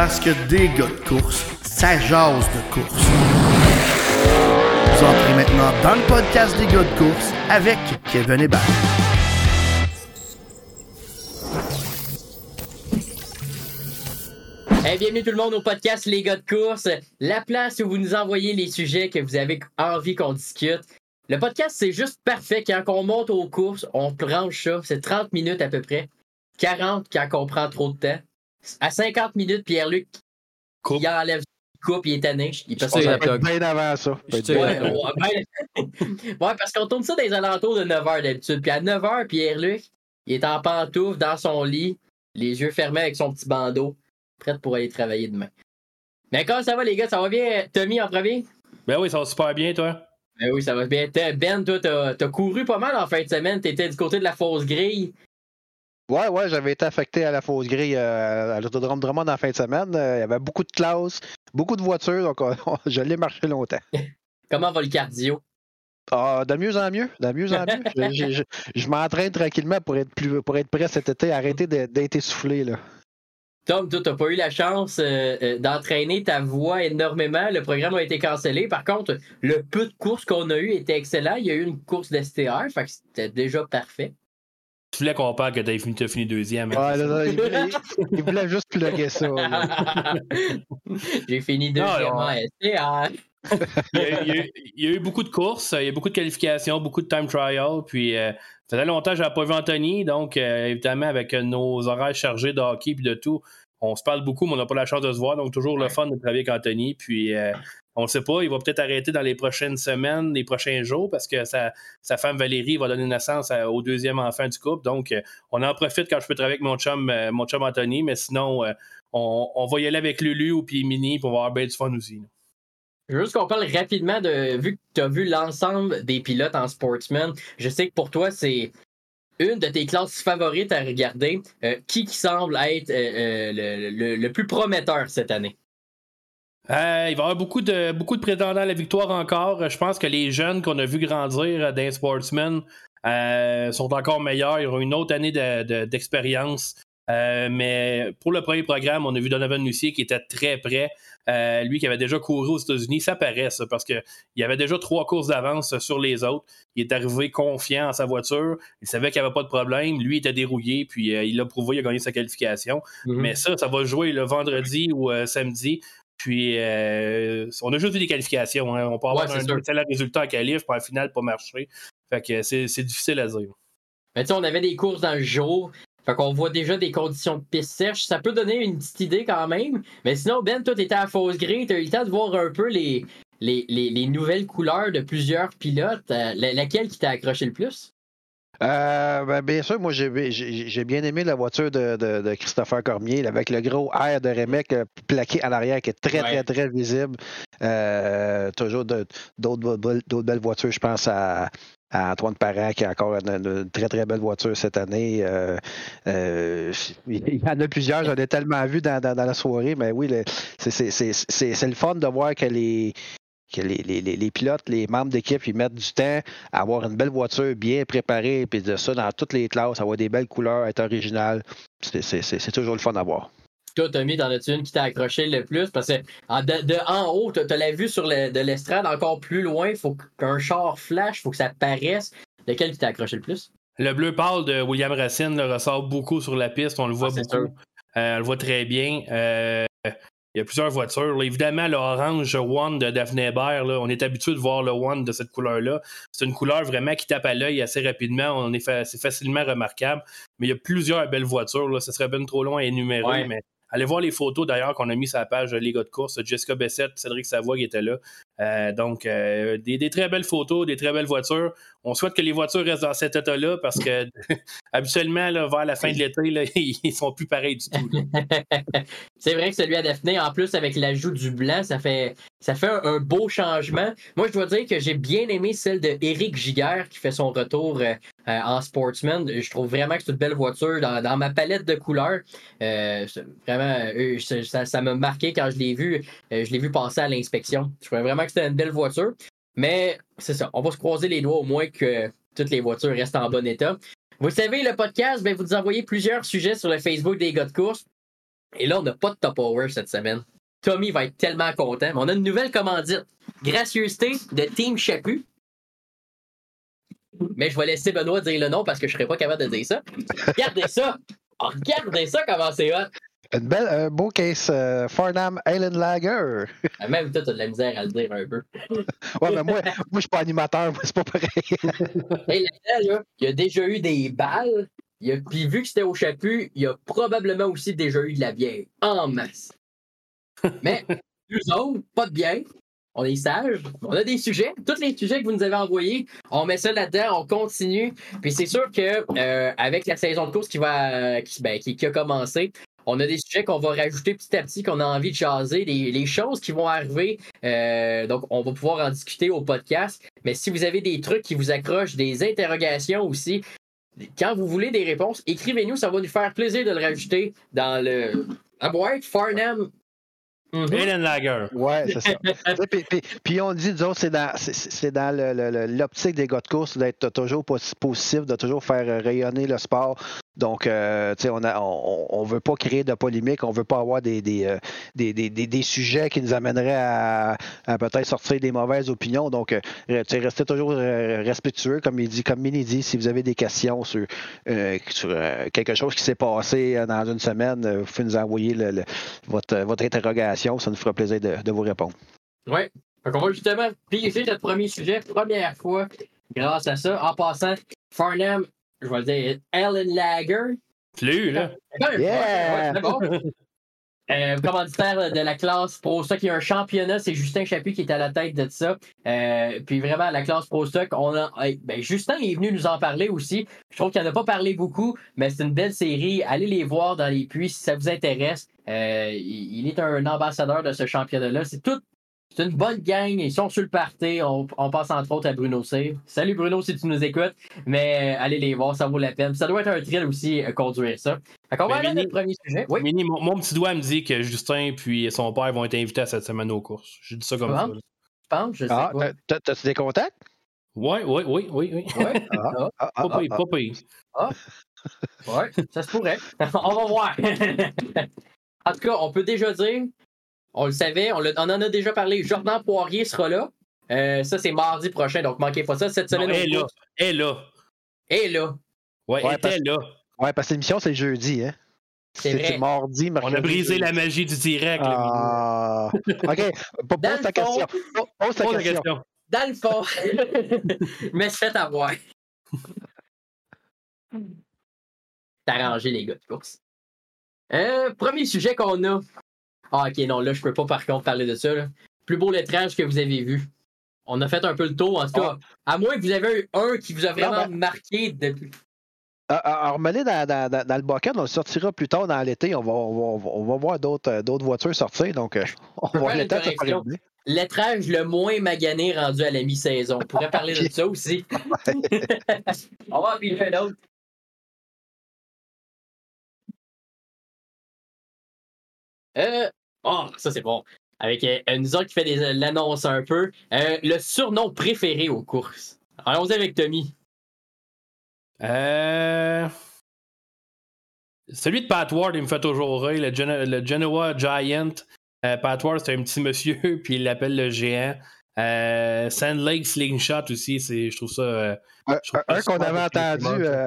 Parce que des gars de course, ça jase de course. Vous entrez maintenant dans le podcast des gars de course avec Kevin Hébert. Hey, bienvenue tout le monde au podcast Les gars de course, la place où vous nous envoyez les sujets que vous avez envie qu'on discute. Le podcast, c'est juste parfait. Quand on monte aux courses, on planche ça. C'est 30 minutes à peu près. 40 quand on prend trop de temps. À 50 minutes, Pierre-Luc, Coupe. il enlève coupe, il est tanné. Il peut Ça, être bien avant ça. Ouais, ouais, ben- ouais, parce qu'on tourne ça dans les alentours de 9h d'habitude. Puis à 9h, Pierre-Luc, il est en pantoufle dans son lit, les yeux fermés avec son petit bandeau, prêt pour aller travailler demain. Mais comment ça va, les gars? Ça va bien? Tommy en premier? Ben oui, ça va super bien, toi. Ben oui, ça va bien. Ben, toi, t'as t'as couru pas mal en fin de semaine. T'étais du côté de la fausse grille. Ouais, ouais, j'avais été affecté à la fausse grille euh, à l'autodrome Drummond en fin de semaine. Euh, Il y avait beaucoup de classes, beaucoup de voitures, donc on- je l'ai marché longtemps. Comment va le cardio? Ah, de mieux en mieux, de mieux en mieux. Je, je- je- je m'entraîne tranquillement pour être plus pour être prêt cet été, arrêter d'être essoufflé. Là. Tom, toi, t'as pas eu la chance euh, euh, d'entraîner ta voix énormément. Le programme a été cancellé. Par contre, le peu de courses qu'on a eu était excellent. Il y a eu une course d'STR, fait que c'était déjà parfait. Tu voulais qu'on parle que t'as fini, t'as fini deuxième. hein? Ouais, là, là, il, voulait, il voulait juste plugger ça. J'ai fini deuxième en STR. il, y a, il y a eu- il y a eu beaucoup de courses, il y a eu beaucoup de qualifications, beaucoup de time trial. Puis, euh, ça faisait longtemps que je n'avais pas vu Anthony. Donc, euh, évidemment, avec euh, nos horaires chargés de hockey et de tout, on se parle beaucoup, mais on n'a pas la chance de se voir. Donc, toujours le fun de travailler avec Anthony. Puis, euh, on ne sait pas, il va peut-être arrêter dans les prochaines semaines, les prochains jours, parce que sa, femme Valérie va donner naissance au deuxième enfant du couple. Donc, euh, on en profite quand je peux travailler avec mon chum, euh, mon chum Anthony. Mais sinon, euh, on, va y aller avec Lulu ou puis Mini pour avoir bien du fun aussi. là. Juste qu'on parle rapidement de. Vu que tu as vu l'ensemble des pilotes en sportsman, je sais que pour toi, c'est une de tes classes favorites à regarder. Qui qui semble être le plus prometteur cette année? Euh, il va y avoir beaucoup de, beaucoup de prétendants à la victoire encore. Je pense que les jeunes qu'on a vu grandir d'un sportsman euh, sont encore meilleurs. Ils auront une autre année de- de- d'expérience. Euh, mais pour le premier programme, on a vu Donovan Lucier qui était très près. Euh, lui qui avait déjà couru aux États-Unis, ça paraît ça, parce qu'il avait déjà trois courses d'avance sur les autres. Il est arrivé confiant en sa voiture. Il savait qu'il n'y avait pas de problème. Lui il était dérouillé, puis euh, il l'a prouvé, il a gagné sa qualification. Mais ça, ça va jouer le vendredi ou samedi. Puis, euh, on a juste vu des qualifications. hein. On peut avoir Ouais, un excellent résultat en qualif, puis en finale, pas marcher. Fait que c'est difficile à dire. Mais tu on avait des courses dans le jour. Fait qu'on voit déjà des conditions de piste sèche. Ça peut donner une petite idée quand même. Mais sinon, Ben, toi, t'étais à fausse grille. T'as eu le temps de voir un peu les, les, les- les nouvelles couleurs de plusieurs pilotes. Euh, la- laquelle qui t'a accroché le plus? Euh, ben, bien sûr, moi j'ai bien aimé la voiture de, de- de Christopher Cormier avec le gros air de Remec euh, plaqué à l'arrière qui est très, Ouais. très, très visible. Euh, toujours d'autres be- d'autres belles voitures, je pense à, à Antoine Parent qui a encore une, une très, très belle voiture cette année. Euh, euh, il y en a plusieurs, j'en ai tellement vu dans, dans- dans la soirée, mais oui, c'est le fun de voir que les que les, les- les- les pilotes, les membres d'équipe, ils mettent du temps à avoir une belle voiture bien préparée, puis de ça dans toutes les classes, avoir des belles couleurs, être original. C'est- C'est c'est- c'est toujours le fun à voir. Toi, Tommy, t'en as-tu une qui t'a accroché le plus? Parce que en- de, de en haut, t'as la vue sur le, de l'estrade encore plus loin. Faut qu'un char flash, faut que ça paraisse. Lequel qui t'a accroché le plus? Le bleu pâle de William Racine le ressort beaucoup sur la piste. On le voit Ah, beaucoup. sûr. Euh, on le voit très bien. Euh, il y a plusieurs voitures. là. Évidemment, l'orange One de Daphne Hébert, là, on est habitué de voir le One de cette couleur-là. C'est une couleur vraiment qui tape à l'œil assez rapidement. On est fa- c'est facilement remarquable. Mais il y a plusieurs belles voitures. Là. Ce serait bien trop long à énumérer. Ouais. Mais allez voir les photos d'ailleurs qu'on a mis sur la page Les gars de course. Jessica Bessette, Cédric Savoie qui était là. Euh, donc, euh, des, très belles photos, des très belles voitures. On souhaite que les voitures restent dans cet état-là parce que habituellement, vers la fin de l'été, ils sont plus pareils du tout. C'est vrai que celui à Daphné, en plus, avec l'ajout du blanc, ça fait, ça fait un, beau changement. Moi, je dois dire que j'ai bien aimé celle de Eric Giguère qui fait son retour euh, en Sportsman. Je trouve vraiment que c'est une belle voiture dans, ma palette de couleurs. Vraiment, ça- ça m'a marqué quand je l'ai vu. Je l'ai vu passer à l'inspection. Je trouvais vraiment que c'était une belle voiture. Mais c'est ça, on va se croiser les doigts au moins que toutes les voitures restent en bon état. Vous savez, le podcast, ben, vous nous envoyez plusieurs sujets sur le Facebook des gars de course. Et là, on n'a pas de top hour cette semaine. Tommy va être tellement content. Mais on a une nouvelle commandite. Gracieuseté de Team Chapu. Mais je vais laisser Benoît dire le nom parce que je ne serais pas capable de dire ça. Regardez ça! Regardez ça comment c'est hot! Une belle, un beau case euh, Farnham Island Lager. Même toi, tu as de la misère à le dire un peu. ouais, mais moi, moi je suis pas animateur, moi, c'est pas pareil. hey, là, là, il y a déjà eu des balles. Il a, puis vu que c'était au chapu, il y a probablement aussi déjà eu de la bière en masse. Mais nous autres, pas de bière. On est sages. On a des sujets. Tous les sujets que vous nous avez envoyés, on met ça là-dedans, on continue. Puis c'est sûr que euh, avec la saison de course qui va qui, ben, qui, qui a commencé, on a des sujets qu'on va rajouter petit à petit, qu'on a envie de jaser, les, les choses qui vont arriver. Euh, donc, on va pouvoir en discuter au podcast. Mais si vous avez des trucs qui vous accrochent, des interrogations aussi, quand vous voulez des réponses, écrivez-nous, ça va nous faire plaisir de le rajouter dans le. À boîte, Farnham. Mhm. Helen Lager. Ouais, c'est ça. puis, puis, puis on dit, disons, c'est dans, c'est, c'est dans le- le- le- l'optique des gars de course d'être toujours pos- positif, de toujours faire rayonner le sport. Donc, euh, tu sais, on, a- on, veut pas créer de polémique, on veut pas avoir des, euh, des, des, des- des sujets qui nous amèneraient à, peut-être sortir des mauvaises opinions. Donc, euh, restez toujours euh, respectueux, comme il dit, comme Mini dit, si vous avez des questions sur, quelque chose qui s'est passé dans une semaine, vous pouvez nous envoyer votre, votre interrogation, ça nous fera plaisir de, vous répondre. Ouais. Donc, on va justement piger notre premier sujet, première fois, grâce à ça. En passant, Farnham, je vais le dire, Ellen Lager. Plus, là. Ben, Yeah! ouais, c'est bon. Euh, commanditaire de la classe Pro Stock, il y a un championnat, c'est Justin Chaput qui est à la tête de ça. Euh, puis vraiment, la classe Pro Stock, on a, ben, Justin est venu nous en parler aussi. Je trouve qu'il n'en a pas parlé beaucoup, mais c'est une belle série. Allez les voir dans les puits si ça vous intéresse. Euh, il, il est un ambassadeur de ce championnat-là. C'est tout. C'est une bonne gang, ils sont sur le party. On, on passe entre autres à Bruno Save. Salut Bruno si tu nous écoutes, mais euh, allez les voir, ça vaut la peine. Ça doit être un thrill aussi, euh, conduire ça. Fait qu'on va aller à notre premier sujet. Oui. Mini, mon, mon petit doigt me dit que Justin puis son père vont être invités à cette semaine aux courses. J'ai dit ça comme Ah. ça. Je pense, je sais Ah, pas. t'as- t'as-tu des contacts? Ouais, ouais, oui, oui, oui. Ouais, Ah, ah, Pas ah, pire, ah. pas pire. ouais, ça se pourrait. on va voir. en tout cas, on peut déjà dire, on le savait, on, on en a déjà parlé. Jordan Poirier sera là. Euh, ça, c'est mardi prochain, donc manquez pas ça. Cette Non, semaine, elle est là. Elle est là. est là. Ouais, Ouais, elle était là. Ouais, parce que l'émission, c'est jeudi, hein? C'est mardi, On mercredi. a brisé la magie du direct. Ah. OK. Pose le ta question. fond- Pose ta question. question. Dans le fond, mais se fait avoir. T'as arrangé, les gars de course. Euh, premier sujet qu'on a. Ah, ok, non, là, je peux pas par contre parler de ça. là. Plus beau lettrage que vous avez vu. On a fait un peu le tour, en tout cas. À moins que vous avez eu un qui vous a vraiment ben- marqué depuis. Ah, ah, ah, remets-les dans, dans, le bucket, on le sortira plus tard dans l'été. On va, on va, on va voir d'autres euh, d'autres voitures sortir. Donc, euh, on va faire le temps. Lettrage le moins magané rendu à la mi-saison. On pourrait parler de ça aussi. On va en un autre. Euh, oh, ça c'est bon. Avec euh, nous autres qui fait des- l'annonce un peu. Euh, le surnom préféré aux courses. Allons-y avec Tommy. Euh... Celui de Pat Ward, il me fait toujours rire. Le, le Genoa Giant. Euh, Pat Ward, c'est un petit monsieur, puis il l'appelle le géant. Euh, Sand Lake Slingshot aussi, c'est, je trouve ça. euh, Un, Je trouve un- ça un qu'on avait entendu. euh,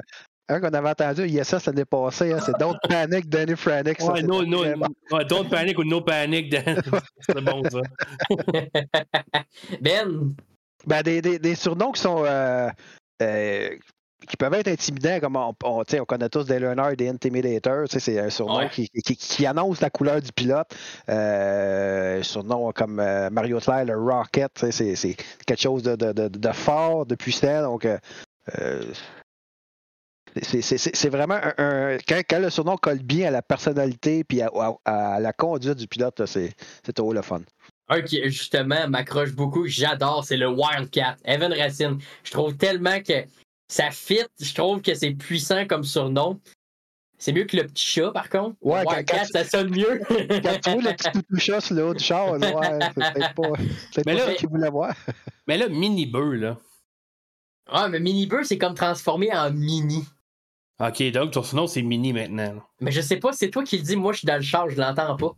un qu'on avait entendu, ISS l'année passée, hein, c'est Don't Panic, Danny Franick. Ouais, no, no, très bon. ouais, don't panic ou no panic. Dan. c'est bon, ça. Ben, Ben, des, des, des surnoms qui sont. euh, euh, qui peuvent être intimidants, comme on, connaît tous des learners, des intimidators. C'est un surnom Ouais. qui, qui, qui annonce la couleur du pilote. Euh, un surnom comme euh, Mario Claire, le Rocket, c'est quelque chose de, de, de, de fort, de puissant. Donc, euh, c'est- c'est c'est- c'est vraiment un, un- quand, quand le surnom colle bien à la personnalité puis à, à- à la conduite du pilote, c'est c'est trop le fun. un qui justement m'accroche beaucoup, j'adore, c'est le Wildcat. Evan Racine. Je trouve tellement que ça fit. Je trouve que c'est puissant comme surnom. C'est mieux que le petit chat, par contre. Ouais, Wildcat, quand- ça sonne mieux. Quand tu vois le petit toutou chat sur le haut du char, là, ouais, c'est peut-être pas, peut-être Mais pas là- ce qu'il voulait voir. Mais là, mini beu là. ah, mais Mini Beur, c'est comme transformé en mini. Ok, donc ton surnom, c'est Mini maintenant. là. Mais je sais pas, c'est toi qui le dis, moi je suis dans le char, je l'entends pas.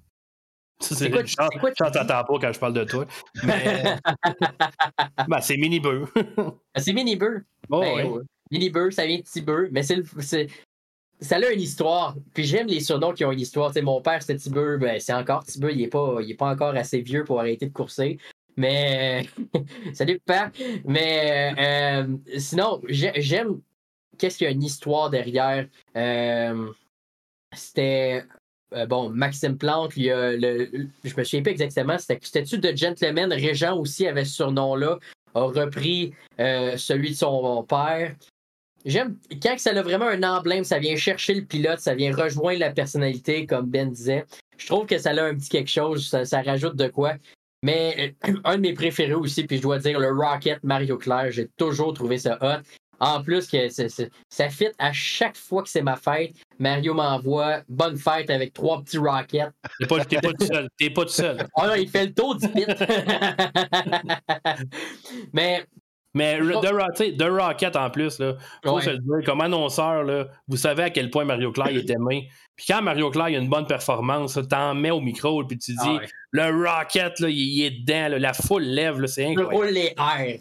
Ça, C'est quoi- je chante- c'est quoi tu t'entends pas quand je parle de toi. Mais. ben, c'est Mini Beu. Ah, c'est Mini Beur. oh, Ben, ouais. ouais. Mini Beur, ça vient de Petit mais c'est le- c'est- ça a une histoire. Puis j'aime les surnoms qui ont une histoire. Tu sais, mon père, c'était Petit Beur, ben, c'est encore Petit Beur, il est, pas, il est pas encore assez vieux pour arrêter de courser. Mais. Salut, père. Mais euh, sinon, j'ai- j'aime. Qu'est-ce qu'il y a une histoire derrière? Euh, c'était. euh, bon, Maxime Plante, il y a le, je me souviens pas exactement, c'était- c'était-tu de Gentleman? Régent aussi avait ce surnom-là, a repris euh, celui de son père. J'aime quand ça a vraiment un emblème, ça vient chercher le pilote, ça vient rejoindre la personnalité, comme Ben disait. Je trouve que ça a un petit quelque chose, ça, rajoute de quoi. Mais un de mes préférés aussi, puis je dois dire le Rocket Mario Claire, j'ai toujours trouvé ça hot. En plus, que ça fit à chaque fois que c'est ma fête. Mario m'envoie bonne fête avec trois petits rockets. T'es pas, pas tout seul. T'es pas tout seul. Oh non, il fait le tour du pit. Mais Mais sais, The Rocket en plus, là, faut Ouais. se le dire, comme annonceur, là, vous savez à quel point Mario il est aimé. Puis quand Mario il a une bonne performance, t'en mets au micro, puis tu dis Ah ouais. le Rocket, là, il, est dedans, là, la foule lève, là, c'est incroyable. roule les airs.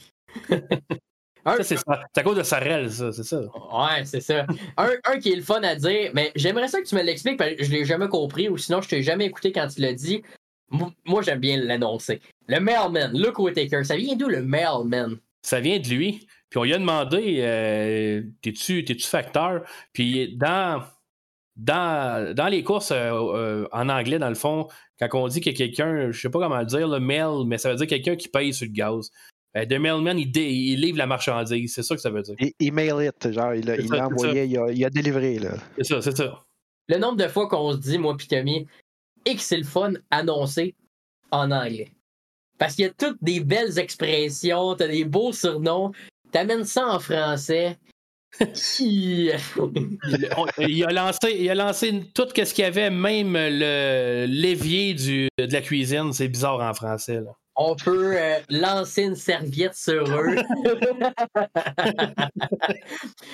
Un- Ça, c'est à cause de Sorel, ça, c'est ça. Ouais, c'est ça. Un, un qui est le fun à dire, mais j'aimerais ça que tu me l'expliques, parce que je l'ai jamais compris, ou sinon je t'ai jamais écouté quand tu l'as dit. Mo- Moi, j'aime bien l'annoncer. Le mailman, Luke Whittaker, ça vient d'où le mailman? Ça vient de lui. Puis on lui a demandé euh, T'es-tu t'es-tu facteur? Puis dans, dans, dans les courses euh, euh, en anglais, dans le fond, quand on dit qu'il y a quelqu'un, je sais pas comment le dire, le mail, mais ça veut dire quelqu'un qui paye sur le gaz. Euh, the mailman, il, dé- il livre la marchandise. C'est ça que ça veut dire. Il, il mail it, genre, il l'a envoyé, il a, il a délivré, là. C'est ça, c'est ça. Le nombre de fois qu'on se dit, moi pis Tommy, et que c'est le fun annoncé en anglais. Parce qu'il y a toutes des belles expressions, t'as des beaux surnoms, t'amènes ça en français. Il, il a lancé, il a lancé tout ce qu'il y avait, même le l'évier du- de la cuisine. C'est bizarre en français. Là. On peut euh, lancer une serviette sur eux.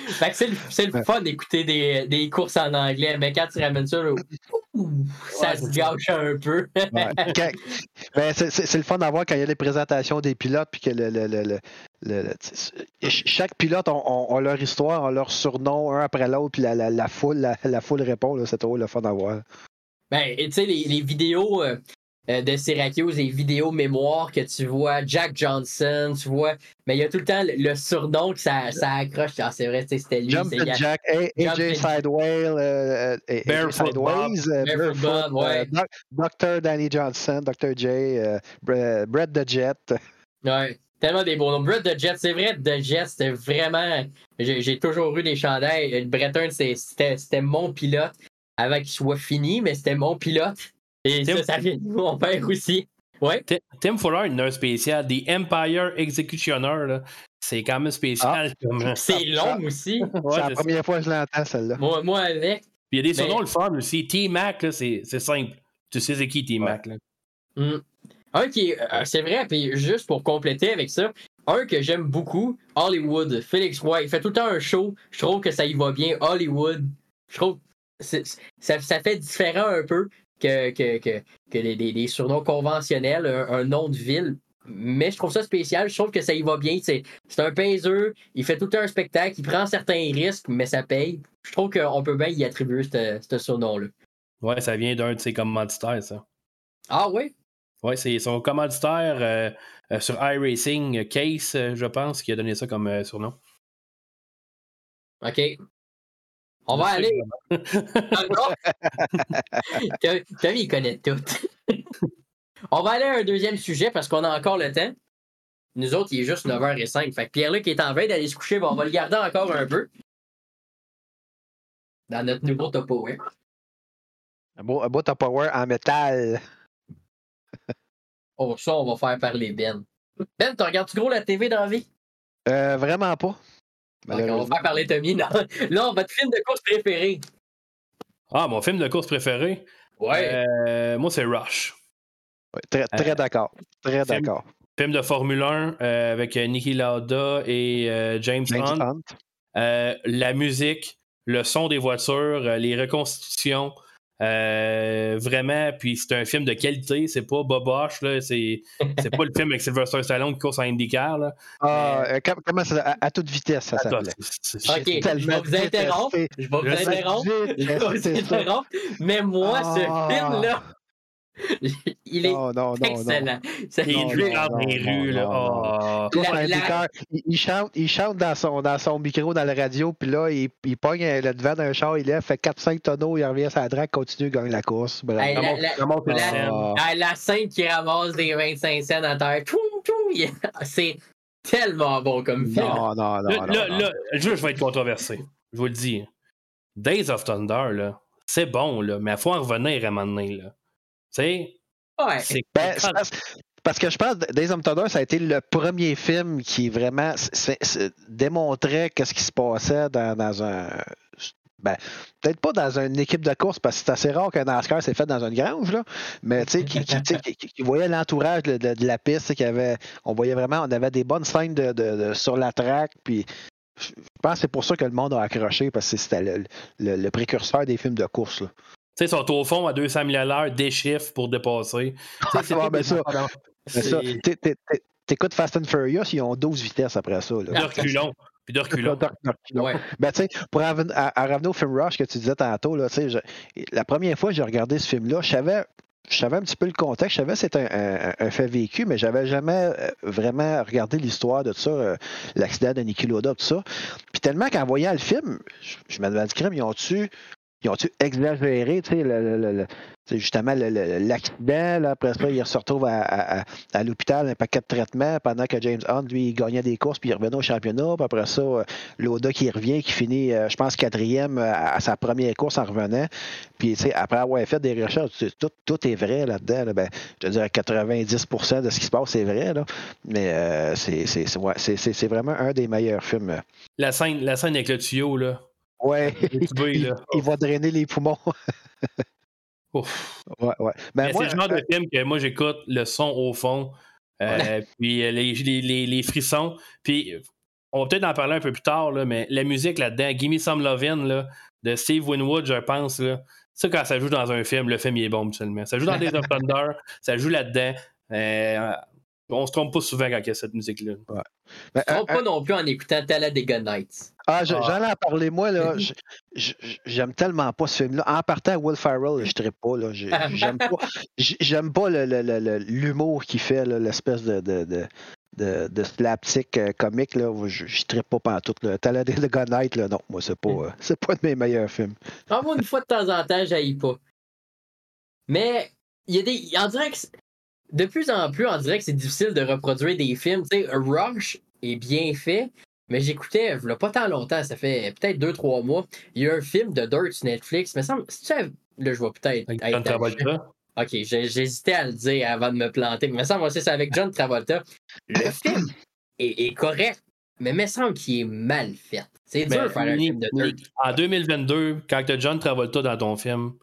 fait que c'est le, c'est le fun d'écouter des, des courses en anglais, mais quand tu ramènes ça, là, ouh, ça Ouais, se ça. gâche un peu. Ouais. Quand- ben, c'est- c'est c'est le fun d'avoir quand il y a les présentations des pilotes, puis que le, le- le- le- le- le- ch- chaque pilote a, a- a leur histoire, a leur surnom, un après l'autre, puis la, la- la foule, la, la foule répond. là, C'est trop le fun d'avoir. Ben, tu sais, les, les vidéos euh, euh, de Syracuse, les vidéos mémoires que tu vois, Jack Johnson, tu vois, mais il y a tout le temps le, le surnom que ça, ça accroche. Ah, c'est vrai, c'était lui. C'est- Jack, AJ Sidewell, euh, euh, Barefoot Sideways, euh, Barefoot Barefoot, ouais. euh, Doc- Dr. Danny Johnson, Dr. J, euh, Bre- Brett the Jet. Ouais, tellement des beaux noms. Brett the Jet, c'est vrai, The Jet, c'était vraiment. J'ai j'ai toujours eu des chandails. C'était c'était mon pilote avant qu'il soit fini, mais c'était mon pilote. Et Tim- ça, ça vient de mon père aussi. Ouais. Tim- Tim Fuller, il a un spécial. The Empire Executioner. là. C'est quand même spécial. comme- C'est long aussi. Ouais, c'est la première fois que je l'entends, celle-là. Moi, moi avec. Puis il y a des Mais- surnoms le fun aussi. T-Mac, là, c'est c'est simple. Tu sais c'est qui T-Mac. là? Hmm. Un qui est. euh, c'est vrai, puis juste pour compléter avec ça, un que j'aime beaucoup, Hollywood, Félix White. Il fait tout le temps un show. Je trouve que ça y va bien. Hollywood. Je trouve. Ça, ça fait différent un peu que, que, que, que les, les- les surnoms conventionnels, un, un nom de ville. Mais je trouve ça spécial. Je trouve que ça y va bien. C'est un paiseux. Il fait tout un spectacle. Il prend certains risques, mais ça paye. Je trouve qu'on peut bien y attribuer ce ce surnom-là. Ouais, ça vient d'un de ses commanditaires, ça. Ah oui? Ouais, c'est son commanditaire euh, euh, sur iRacing, euh, Case, je pense, qui a donné ça comme euh, surnom. OK. On va aller. Tommy, il connaît tout. On va aller à un deuxième sujet parce qu'on a encore le temps. Nous autres, il est juste 9h05. Fait que Pierre-Luc est en veille d'aller se coucher. Bon, on va le garder encore un peu. Dans notre nouveau topo, hein. Un beau, un beau top power en métal. Oh, ça, on va faire parler Ben. Ben, tu regardes-tu gros la TV dans la vie? Euh, vraiment pas. On va parler Tommy. Non. Là, votre film de course préféré. Ah, mon film de course préféré? Ouais. Euh, moi, c'est Rush. Ouais, très très Euh, d'accord. Très film- d'accord. Film de Formule 1 euh, avec Niki Lauda et euh, James, James Hunt. Hunt. Euh, la musique, le son des voitures, euh, les reconstitutions. Euh, vraiment, puis c'est un film de qualité, c'est pas Boboche, là, c'est, c'est pas le film avec Sylvester Stallone qui course en IndyCar. Là. Ah, euh, com- comment ça à, à toute vitesse, ça Attends, s'appelait. Ok, je vais vous interrompre. Je vais vous interrompre. Je vais vous interrompre. Mais moi, ce Ah. film-là, il est Non, non, non, non. excellent. Ça- Il Non, joue dans les rues, là. Ah. La- en la- IndyCar, il, il chante, il chante dans son, dans son micro dans la radio, puis là, il, il pogne euh, le devant d'un char, il lève, fait 4-5 tonneaux, il revient à sa drague, continue, gagne la course. Hey, la, la- Ça monte la- la scène. Ah. ah, la scène qui ramasse des 25 cents à terre, il- c'est tellement bon comme film. Non, non, non. Là, non, là, non. là, je je vais être controversé. Je vous le dis. Days of Thunder, là, c'est bon, là, mais il faut en revenir à un moment donné, là. Tu sais, Ouais. c'est Ben, c'est parce, parce que je pense que Days of Thunder, ça a été le premier film qui vraiment c'est- c'est- démontrait qu'est-ce qui se passait dans, dans un. Ben, peut-être pas dans une équipe de course, parce que c'est assez rare qu'un NASCAR s'est fait dans une grange, là, mais tu sais, qui, qui, tu sais, qui- qui voyait l'entourage de, de- de la piste, y avait, on voyait vraiment, on avait des bonnes scènes de, de- de- sur la track, puis je pense que c'est pour ça que le monde a accroché, parce que c'était le, le- le précurseur des films de course. Là. Tu sais, ils sont au fond à 200 000 à l'heure, des chiffres pour dépasser. C'est ben ça, t'é- T'écoutes Fast and Furious, ils ont 12 vitesses après ça. Là. De reculons. Puis de reculons. De- de reculons. Ouais. Ben, pour à, à revenir au film Rush que tu disais tantôt, là, je- la première fois que j'ai regardé ce film-là, je savais, je savais un petit peu le contexte, je savais que c'était un, un- un fait vécu, mais j'avais jamais euh, vraiment regardé l'histoire de tout ça, euh, l'accident de Niki Lauda, tout ça. Puis tellement qu'en voyant le film, je, je me demandais, crème, ils ont-tu ils ont-tu exagéré, tu sais, justement, l'accident, après ça, il se retrouve à, l'hôpital, un paquet de traitements, pendant que James Hunt, lui, il gagnait des courses, puis il revenait au championnat, puis après ça, euh, Lauda qui revient, qui finit, euh, je pense, quatrième euh, à, sa première course en revenant, puis, tu sais, après avoir fait des recherches, tout, est vrai là-dedans, là. ben, je te dirais 90% de ce qui se passe, c'est vrai, mais c'est vraiment un des meilleurs films. La scène, la scène avec le tuyau, là. Ouais, il, va drainer les poumons. Ouf. ouais, ouais. Ben, c'est le genre de film que moi j'écoute le son au fond, euh, puis euh, les, les, les, les frissons. Puis on va peut-être en parler un peu plus tard, là, mais la musique là-dedans, Gimme Some Lovin' là, de Steve Winwood, je pense. Là, ça, quand ça joue dans un film, le film il est bon absolument. Ça joue dans Days of Thunder, ça joue là-dedans. Euh, on se trompe pas souvent quand il y a cette musique-là. ben, Je un- trompe pas non plus en écoutant Talladega Nights. Ah, Ah. j'en ai parlé, moi, là. J'aime tellement pas ce film-là. En partant, Will Ferrell, je ne pas, là. J'ai- J'aime pas, j'aime pas le- le- le- le- l'humour qu'il fait, l'espèce de, de, de, de, de slapstick euh, comique, là. Je ne trippe pas pantoute, là. Talladega Night, là, non. Moi, c'est pas, euh, c'est pas de mes meilleurs films. En moi, une fois de temps en temps, j'haïs pas. Mais il y a des. On dirait que c'est- de plus en plus, on dirait que c'est difficile de reproduire des films. Tu sais, Rush est bien fait, mais j'écoutais, a pas tant longtemps, ça fait peut-être deux, trois mois. Il y a un film de Dirt sur Netflix. Mais ça, me- là, je vois peut-être. Avec John Travolta. Ok, j'hésitais à le dire avant de me planter. Mais ça, moi, c'est ça avec John Travolta. Le film est, est correct, mais il me semble qu'il est mal fait. C'est dur de faire un film de Dirt. en 2022, quand tu as John Travolta dans ton film,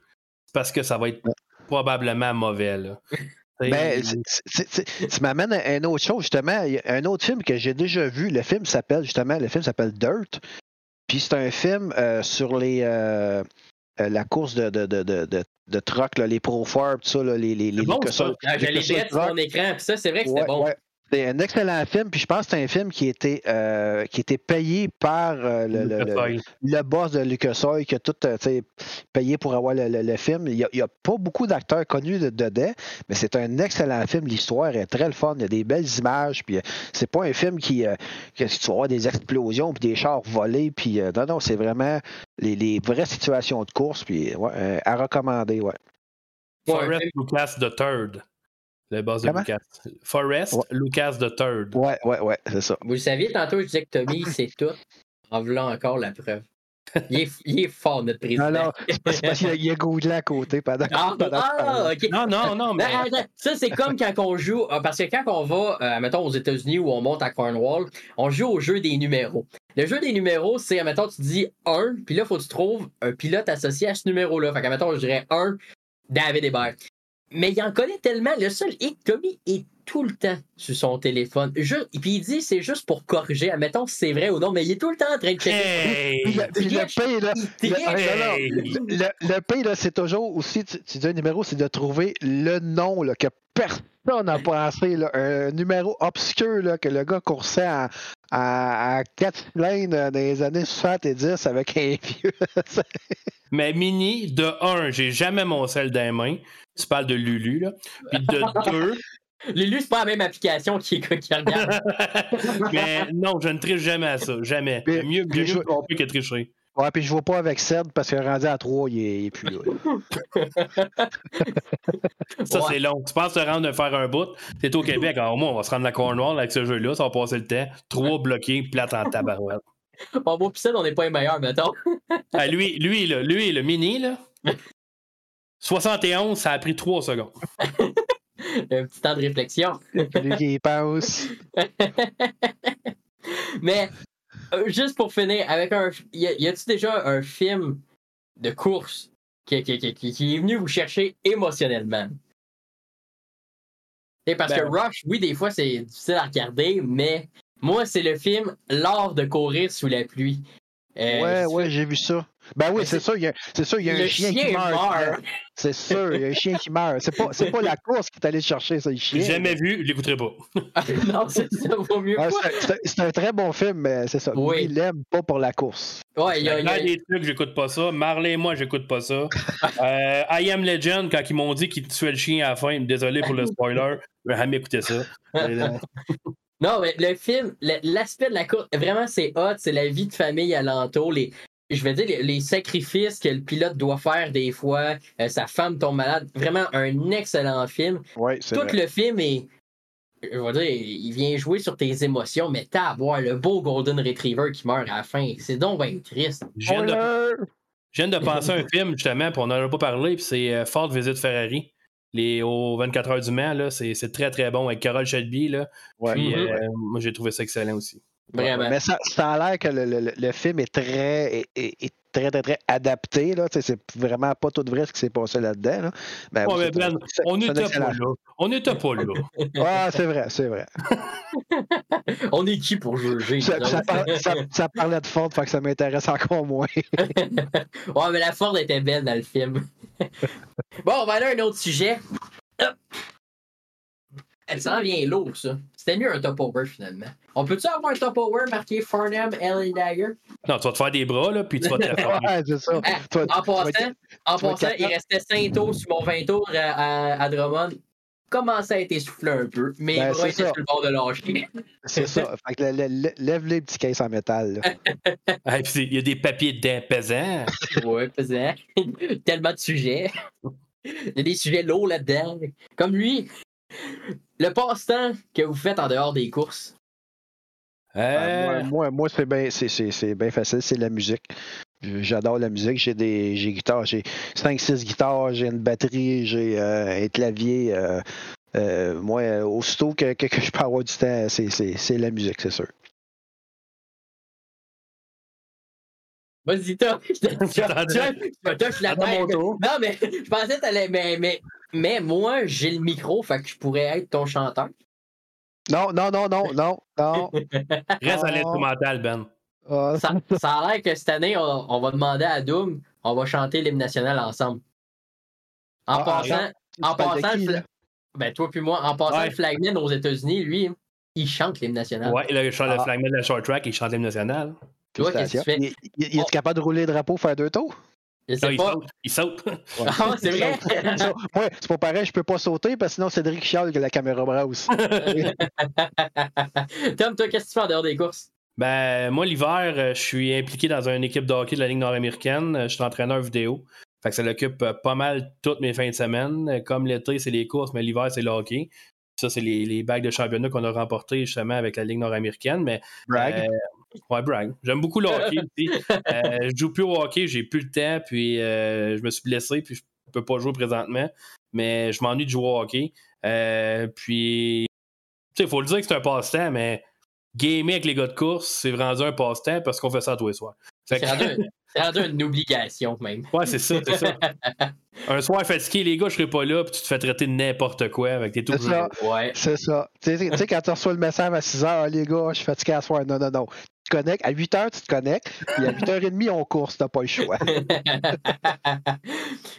c'est parce que ça va être probablement mauvais. Là. Ben, c'est- c'est- c'est- tu m'amènes à une autre chose, justement. Il y a un autre film que j'ai déjà vu. Le film s'appelle, justement, le film s'appelle Dirt. Puis c'est un film euh, sur les euh, euh, la course de, de, de, de, de, de truck, là, les Pro tout ça, là, les, les, les, bon, les ça. Ah, sur mon écran, puis ça, c'est vrai que c'était Ouais, bon. ouais. C'est un excellent film, puis je pense que c'est un film qui était, euh, qui était payé par euh, le, le- le- Lucas le boss de Lucas Oil qui a tout euh, payé pour avoir le, le- le film. Il n'y a, pas beaucoup d'acteurs connus de- dedans, mais c'est un excellent film. L'histoire est très le fun. Il y a des belles images. Puis euh, c'est pas un film qui, euh, que tu vas avoir des explosions puis des chars volés. Puis euh, non, non, c'est vraiment les, les vraies situations de course. Puis ouais, euh, à recommander, ouais. Ouais, Forrest Lucas the Third. Le boss de Comment? Lucas. Forrest Ouais. Lucas the Third. Ouais, ouais, ouais, c'est ça. Vous le saviez, tantôt, je disais que Tommy, c'est tout. En voulant encore la preuve. Il est, il est fort, notre président. Non, non, c'est parce qu'il y a- il y a Goudelin à côté pendant, Ah, pendant ah, parlais. ok. Non, non, non, mais. Ben, ça, c'est comme quand on joue, euh, parce que quand on va, euh, mettons, aux États-Unis où on monte à Cornwall, on joue au jeu des numéros. Le jeu des numéros, c'est, mettons, tu dis 1, puis là, faut que tu trouves un pilote associé à ce numéro-là. Fait que, mettons, je dirais 1, David Hébert. Mais il en connaît tellement, le seul hic, Tommy est tout le temps sur son téléphone. Juste, puis il dit c'est juste pour corriger, admettons si c'est vrai ou non, mais il est tout le temps en train de checker. Hey! Puis le, le pire, c'est toujours aussi, tu, tu dis un numéro, c'est de trouver le nom là, que personne n'a pensé. Là, un numéro obscur là, que le gars coursait à, à, à quatre cylindres dans les années 70 avec un vieux. Mais Mini, de un, j'ai jamais mon sel dans les mains. Tu parles de Lulu, là. Puis de deux, Lulu, c'est pas la même application qui, qui regarde. mais non, je ne triche jamais à ça. Jamais. Puis- mieux puis mieux je- tromper que tricher. Ouais, puis je vois pas avec Ced parce que rendu à 3, il est, il est plus là. Ça, Ouais. c'est long. Tu penses te rendre de faire un bout? T'es au Québec, alors moi, on va se rendre à Cornwall avec ce jeu-là. Ça va passer le temps. Trois bloqués, plate en tabarouette. Bon, moi, ça, on n'est pas les meilleurs, mettons. Ah, lui, lui, là, lui, le mini, là. 71, ça a pris 3 secondes. Un petit temps de réflexion. Lui qui y pense. Mais juste pour finir, avec un. Y a- y a-tu déjà un film de course qui, qui- qui- est venu vous chercher émotionnellement? Et parce Ben, que Rush, oui, des fois, c'est difficile à regarder, mais moi, c'est le film L'art de courir sous la pluie. Euh, ouais, ouais, j'ai vu ça. Ben oui, Mais c'est sûr, il y a, c'est sûr, il y a un chien, qui meurt. meurt. C'est sûr, il y a un chien qui meurt. C'est pas, c'est pas la course qui est allé chercher, ça, le chien. Jamais vu, je l'écouterai pas. non, c'est ça, vaut mieux Ah, c'est, c'est un- c'est un très bon film, mais c'est ça. Oui. Lui, il l'aime pas pour la course. Ouais, il y a- il y a- Dans des trucs, j'écoute pas ça. Marley et moi, j'écoute pas ça. Euh, I Am Legend, quand ils m'ont dit qu'ils tuaient le chien à la fin, désolé pour le spoiler, j'ai jamais écouté ça. Non, mais le film, l'aspect de la course, vraiment, c'est hot. C'est la vie de famille alentour. Les, je vais dire, les, les sacrifices que le pilote doit faire des fois. euh, sa femme tombe malade. Vraiment un excellent film. C'est Tout vrai. le film est. Je vais dire, il vient jouer sur tes émotions, mais t'as à voir le beau Golden Retriever qui meurt à la fin. C'est donc bien triste. je viens de- je viens de penser à un film, justement, puis on n'en a pas parlé, puis c'est euh, Ford Visite Ferrari. Les, aux 24 heures du Mans, là, c'est, c'est très très bon avec Carole Shelby. Là. Ouais. Puis, Mhm. euh, moi, j'ai trouvé ça excellent aussi. Vraiment. Mais ça, ça a l'air que le, le- le film est très, est, est- est très, très, très adapté. Là. C'est vraiment pas tout vrai ce qui s'est passé là-dedans. Là. Ben, Ouais, Ben, c'est- on un n'était pas là. On n'était pas là. Ah, c'est vrai, c'est vrai. On est qui pour juger? Ça, nous ça autres? par- ça- ça parlait de Ford, fait que ça m'intéresse encore moins. Ouais, mais la Ford était belle dans le film. bon, on va aller à un autre sujet. Hop. Elle s'en vient lourd, ça. C'était mieux un top over, finalement. On peut-tu avoir un top over marqué Farnham, Ellen Dagger? Non, tu vas te faire des bras, là, puis tu vas te faire. Ouais, c'est ça. Ah, Toi- En passant, en passant il restait 5 tours sur mon 20 tours à, à, à Drummond. Commençait à être essoufflé un peu. Mes Ben, bras c'est étaient ça. sur le bord de lâcher. C'est ça. Fait que le- le- le- lève les petits caisses en métal. là. Ah, il y a des papiers dedans pesants. Ouais, pesant. Tellement de sujets. Il y a des sujets lourds là-dedans. Comme lui, le passe-temps que vous faites en dehors des courses. Ben, Euh, moi, moi, moi, c'est bien c'est- c'est- c'est bien facile, c'est la musique. J'adore la musique. J'ai des j'ai guitares, j'ai 5-6 guitares, j'ai une batterie, j'ai euh, un clavier. euh, euh, moi, euh, aussitôt que, que, que je peux avoir du temps, c'est- c'est c'est la musique, c'est sûr. Vas-y, toi. Je te- la tête. Non, mais je pensais que t'allais. Mais, mais, mais moi, j'ai le micro, fait que je pourrais être ton chanteur. Non, non, non, non, non, non. Reste à l'instrumental, Ben. Ah, Ça, ça a l'air que cette année, on, on va demander à Doom, on va chanter l'hymne national ensemble. En Ah, passant, en passant, qui, le ben toi puis moi, en passant Ouais. le flagman aux États-Unis, lui, il chante l'hymne national. Ouais, le, chant- le Ah. flagman de la short track, il chante l'hymne national. Toi, qu'est-ce que tu fais? Il, il- il est capable de rouler le drapeau, faire deux tours? Non, il saute. Il saute. Ah, c'est vrai? Ouais, c'est pas pareil, je peux pas sauter parce que sinon Cédric chiale que la caméra brasse. Tom, toi, qu'est-ce que tu fais en dehors des courses? Ben, moi, l'hiver, euh, je suis impliqué dans une équipe de hockey de la Ligue nord-américaine. Euh, Je suis entraîneur vidéo. Fait que ça l'occupe euh, pas mal toutes mes fins de semaine. Comme l'été, c'est les courses, mais l'hiver, c'est le hockey. Ça, c'est les, les bagues de championnat qu'on a remportées justement avec la Ligue nord-américaine. Mais Brag. Euh, ouais, brag. J'aime beaucoup le hockey aussi. Euh, je joue plus au hockey, j'ai plus le temps, puis euh, je me suis blessé, puis je peux pas jouer présentement. Mais je m'ennuie de jouer au hockey. Euh, puis, tu sais, il faut le dire que c'est un passe-temps, mais gamer avec les gars de course, c'est vraiment un passe-temps parce qu'on fait ça tous les soirs. C'est que- rendu, rendu une obligation, même. Ouais, c'est ça, c'est ça. Un soir fatigué, les gars, je serai pas là, puis tu te fais traiter de n'importe quoi avec tes tout C'est ça. Ouais. C'est ça. Tu sais, tu sais, quand tu reçois le message à 6 h, ah, les gars, je suis fatigué à soir. Non, non, non. Tu te connectes. À 8 h, tu te connectes. Puis à 8 h 30, on course. T'as pas le choix.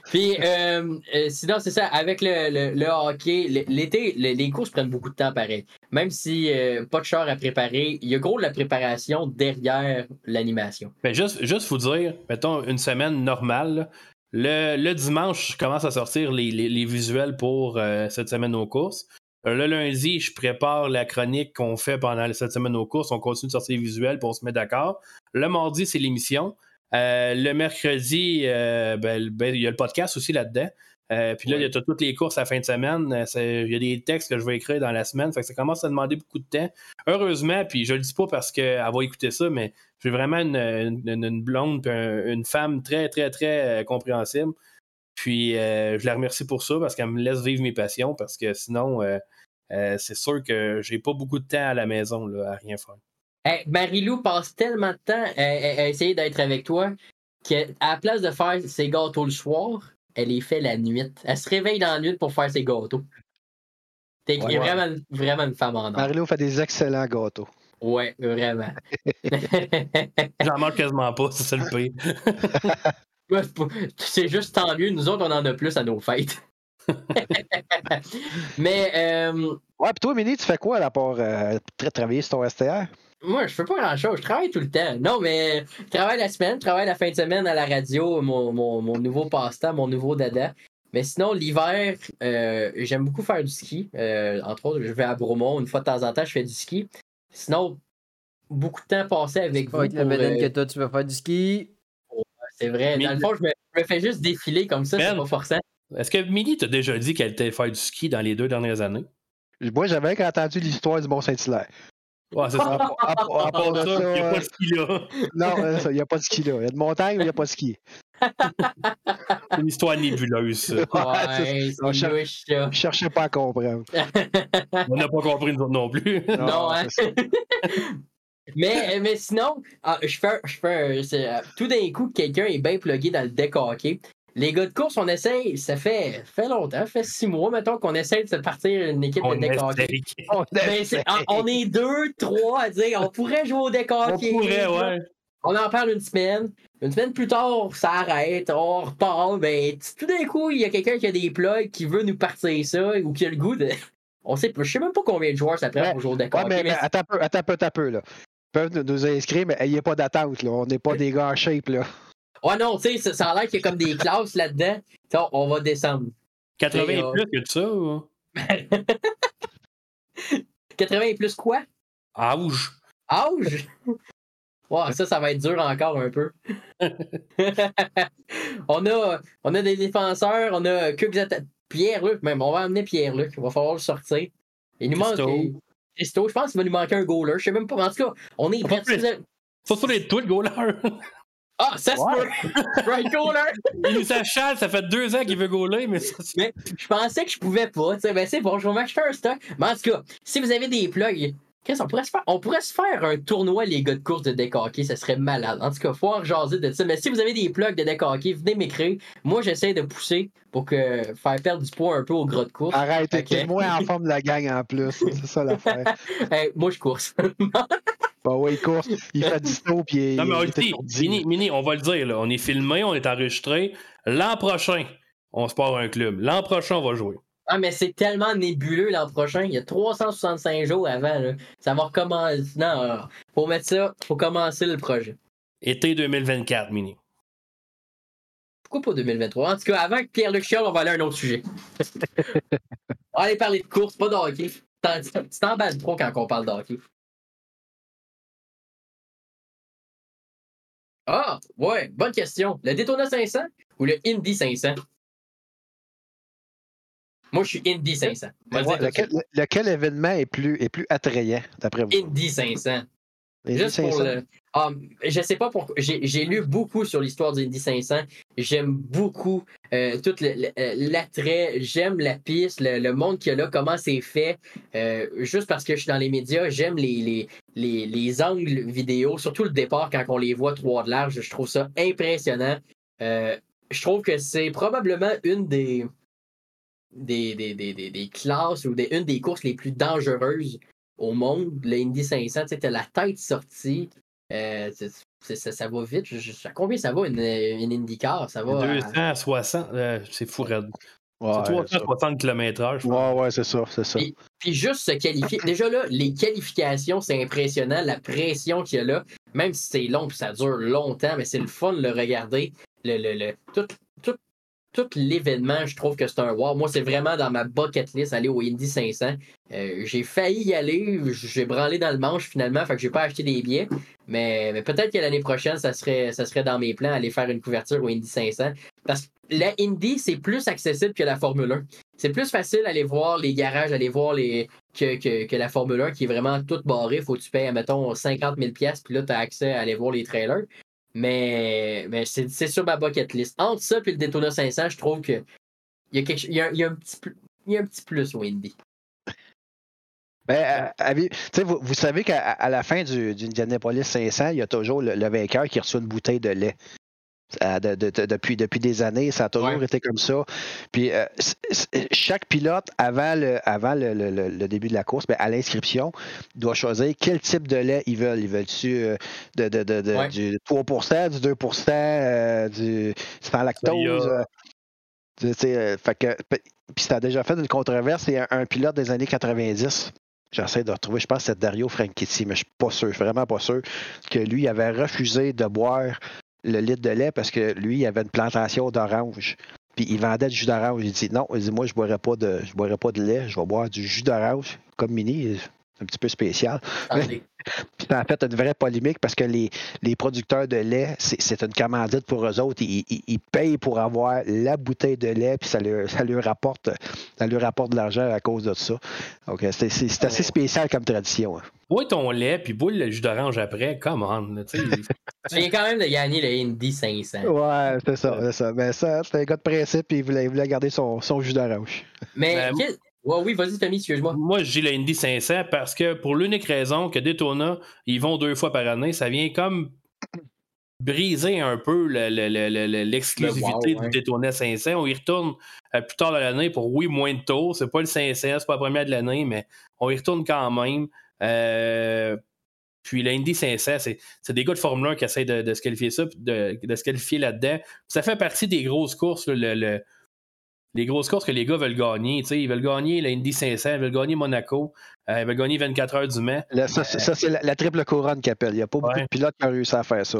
Puis, euh, euh, sinon, c'est ça, avec le, le- le hockey, l'été, le- les courses prennent beaucoup de temps pareil. Même si euh, pas de char à préparer, il y a gros de la préparation derrière l'animation. Mais juste, juste vous dire, mettons une semaine normale, là, le, le dimanche, je commence à sortir les, les- les visuels pour euh, cette semaine aux courses. Le lundi, je prépare la chronique qu'on fait pendant cette semaine aux courses. On continue de sortir les visuels pour se mettre d'accord. Le mardi, c'est l'émission. Euh, le mercredi, euh, ben, ben, il y a le podcast aussi là-dedans. Euh, puis là, il y a tout- toutes les courses à la fin de semaine. Il y a des textes que je vais écrire dans la semaine. Fait que ça commence à demander beaucoup de temps. Heureusement, puis je le dis pas parce qu'elle va écouter ça, mais j'ai vraiment une, une- une blonde puis un- une femme très, très, très compréhensible. Puis je la remercie pour ça parce qu'elle me laisse vivre mes passions parce que sinon, euh, euh, c'est sûr que j'ai pas beaucoup de temps à la maison là, à rien faire. Hey, Marie-Lou passe tellement de temps à, à- à essayer d'être avec toi qu'à la place de faire ses gâteaux le soir, elle les fait la nuit. Elle se réveille dans la nuit pour faire ses gâteaux. T'es Ouais. vraiment, vraiment une femme en or. Mario fait des excellents gâteaux. Ouais, vraiment. J'en mange quasiment pas, c'est ça le pire. C'est juste tant mieux, nous autres, on en a plus à nos fêtes. Mais euh, Ouais, puis toi, Mini, tu fais quoi à part euh, tra- travailler sur ton STR? moi, je fais pas grand-chose. Je travaille tout le temps. Non, mais je travaille la semaine, je travaille la fin de semaine à la radio, mon, mon- mon nouveau passe-temps, mon nouveau dada. Mais sinon, l'hiver, euh, j'aime beaucoup faire du ski. Euh, entre autres, je vais à Bromont. Une fois de temps en temps, je fais du ski. Sinon, beaucoup de temps passé avec vous. Avec la euh, que toi, tu vas faire du ski. c'est vrai. Mais- Dans le fond, je me, je me fais juste défiler comme ça, c'est pas forçant. Est-ce que Millie t'a déjà dit qu'elle était faire du ski dans les deux dernières années? Moi, j'avais entendu l'histoire du Mont-Saint-Hilaire. Ouais, c'est À, ça. à- à part de Ça, ça, il n'y a pas euh, de ski là. non, euh, ça, il n'y a pas de ski là. Il y a de montagne, mais il n'y a pas de ski. C'est une histoire nébuleuse. ça. Ouais, On louche, ça. Je cherchais pas à comprendre. On n'a pas compris nous autres non plus. Non, hein? c'est ça. mais, mais sinon, ah, je fais, je fais euh, tout d'un coup, quelqu'un est bien plugué dans le deck hockey. Les gars de course, on essaye, ça fait, fait longtemps, ça fait six mois, mettons, qu'on essaye de se partir une équipe On de deck hockey. On Ben, on, on est deux, trois à dire, on pourrait jouer au deck On hockey. pourrait, ouais. On en parle une semaine. Une semaine plus tard, ça arrête, on repart. Ben, tout d'un coup, il y a quelqu'un qui a des plugs, qui veut nous partir ça, ou qui a le goût de. On sait je sais même pas combien de joueurs ça prend pour jouer au deck Ouais, hockey, mais, mais mais attends un peu, attends un peu, attends un peu, là. Ils peuvent nous- nous inscrire, mais il n'y a pas d'attente, là. On n'est pas des gars en shape, là. Ouais, non, tu sais, ça, a l'air qu'il y a comme des classes là-dedans. On, va descendre. 80 Et, euh, plus que ça. ou? 80 et plus quoi? Ouch. Âge? Ouais, ça, ça va être dur encore un peu. on, a, on a des défenseurs, on a que Pierre-Luc, même, on va amener Pierre-Luc. Il va falloir le sortir. Il nous Christo. manque. Christo, je pense qu'il va nous manquer un goaler. Je sais même pas. En tout cas, on est ça doit être toi le goaler. Ah, ça se peut! right goaler! Il nous s'achale, ça fait deux ans qu'il veut goaler, mais ça, c'est- Mais je pensais que je pouvais pas. Tu sais, ben c'est bon, je vais m'acheter un stock. Mais en tout cas, si vous avez des plugs, qu'est-ce qu'on pourrait se faire? On pourrait se faire un tournoi, les gars de course de deck hockey, ça serait malade. En tout cas, faut en jaser de ça. Mais si vous avez des plugs de deck hockey, venez m'écrire. Moi, j'essaie de pousser pour que faire perdre du poids un peu au gras de course. Arrête, Ok. t'es moins en forme de la gang en plus. C'est ça l'affaire. Hey, moi, je course. Bah ouais, il course, il fait du snow, puis il, Non, mais on le dit. Mini, Mini, on va le dire, là. on est filmé, on est enregistré. L'an prochain, on se part un club. L'an prochain, on va jouer. Ah, mais c'est tellement nébuleux l'an prochain. Il y a 365 jours avant. là. Ça va recommencer. Non, euh, faut mettre ça, faut commencer le projet. Été 2024, Mini. Pourquoi pas 2023? En tout cas, avant que Pierre-Luc Chiol, on va aller à un autre sujet. on va aller parler de course, pas de hockey. T'en- Tu t'emballes trop quand on parle de hockey. Ah, ouais, bonne question. Le Daytona 500 ou le Indy 500? Moi, je suis Indy 500. On va le Ouais, dire tout de lequel, lequel événement est plus, est plus attrayant, d'après vous? Indy 500. Juste pour le. Ah, je sais pas pourquoi. J'ai lu beaucoup sur l'histoire du Indy 500. J'aime beaucoup euh, tout l'attrait. J'aime la piste, le, monde qu'il y a là, comment c'est fait. Euh, juste parce que je suis dans les médias, j'aime les, les, les, angles vidéo, surtout le départ quand on les voit trois de large. Je trouve ça impressionnant. Euh, je trouve que c'est probablement une des, des, des, des, des classes ou des, une des courses les plus dangereuses au monde, le Indy 500, tu sais, la tête sortie. Euh, ça, va vite. à combien ça va une, une IndyCar? Ça va 260, euh, c'est fou raide. c'est 360 km/h. Ouais, ouais, c'est ça, c'est ça. Puis, juste se qualifier. Déjà là, les qualifications, c'est impressionnant. La pression qu'il y a là, même si c'est long et ça dure longtemps, mais c'est le fun de le regarder. Le, le, le, tout, tout, l'événement, je trouve que c'est un wow. Moi, c'est vraiment dans ma bucket list aller au Indy 500. Euh, j'ai failli y aller, j'ai branlé dans le manche finalement, fait que j'ai pas acheté des billets. Mais, peut-être que l'année prochaine, ça serait, ça serait dans mes plans aller faire une couverture au Indy 500. Parce que la Indy, c'est plus accessible que la Formule 1. C'est plus facile d'aller voir les garages, aller voir les que, que, la Formule 1 qui est vraiment toute barrée. Faut que tu payes, mettons, 50 000 puis là, tu as accès à aller voir les trailers. Mais, mais c'est sur ma bucket list. Entre ça et le Daytona 500, je trouve qu'il y a, quelque, il y a, il y a un, petit, il y a un petit plus au. Ben, euh, vous, vous, savez qu'à la fin du, du, Indianapolis 500, il y a toujours le, vainqueur qui reçoit une bouteille de lait. Euh, depuis, depuis des années, ça a toujours été comme ça. Puis euh, chaque pilote, avant le, avant le, début de la course, ben, à l'inscription, doit choisir quel type de lait ils veulent. Ils veulent-tu euh, de, du 3 du 2% du sans lactose? fait que, puis ça a déjà fait une controverse. Il y a un, pilote des années 90 J'essaie de retrouver, je pense que c'est Dario Franchitti, mais je suis pas sûr, vraiment pas sûr, que lui avait refusé de boire le litre de lait parce que lui, il avait une plantation d'orange. Puis il vendait du jus d'orange. Il dit non, il dit moi, je ne boirai, pas de, je pas de lait, je vais boire du jus d'orange comme mini un petit peu spécial. Puis ça a fait une vraie polémique parce que les, les producteurs de lait, c'est une commandite pour eux autres. Ils, ils, payent pour avoir la bouteille de lait, puis ça leur, ça leur rapporte, ça leur rapporte de l'argent à cause de ça. Donc, c'est assez spécial comme tradition. Hein. Bois ton lait, puis boule le jus d'orange après, come on. Il y quand même de gagner le Indy 500. Ouais, c'est ça, c'est ça. Mais ça, c'est un gars de principe, et il voulait, il voulait garder son, son jus d'orange. Mais, ben, oui, vas-y, Tommy, excuse-moi. Moi, je dis le Indy 500 parce que pour l'unique raison que Daytona, ils vont deux fois par année, ça vient comme briser un peu l'exclusivité du Daytona 500. On y retourne euh, plus tard dans l'année pour, oui, moins de tours. C'est pas le 500, c'est pas la première de l'année, mais on y retourne quand même. Euh, puis l'Indy 500, c'est des gars de Formule 1 qui essayent de, se qualifier ça, de, de se qualifier là-dedans. Ça fait partie des grosses courses, le, les grosses courses que les gars veulent gagner. Ils veulent gagner la Indy 500, ils veulent gagner Monaco, euh, ils veulent gagner 24 heures du mai. ça, c'est la, triple couronne qu'ils appellent. Il n'y a pas beaucoup de pilotes qui ont réussi à faire ça.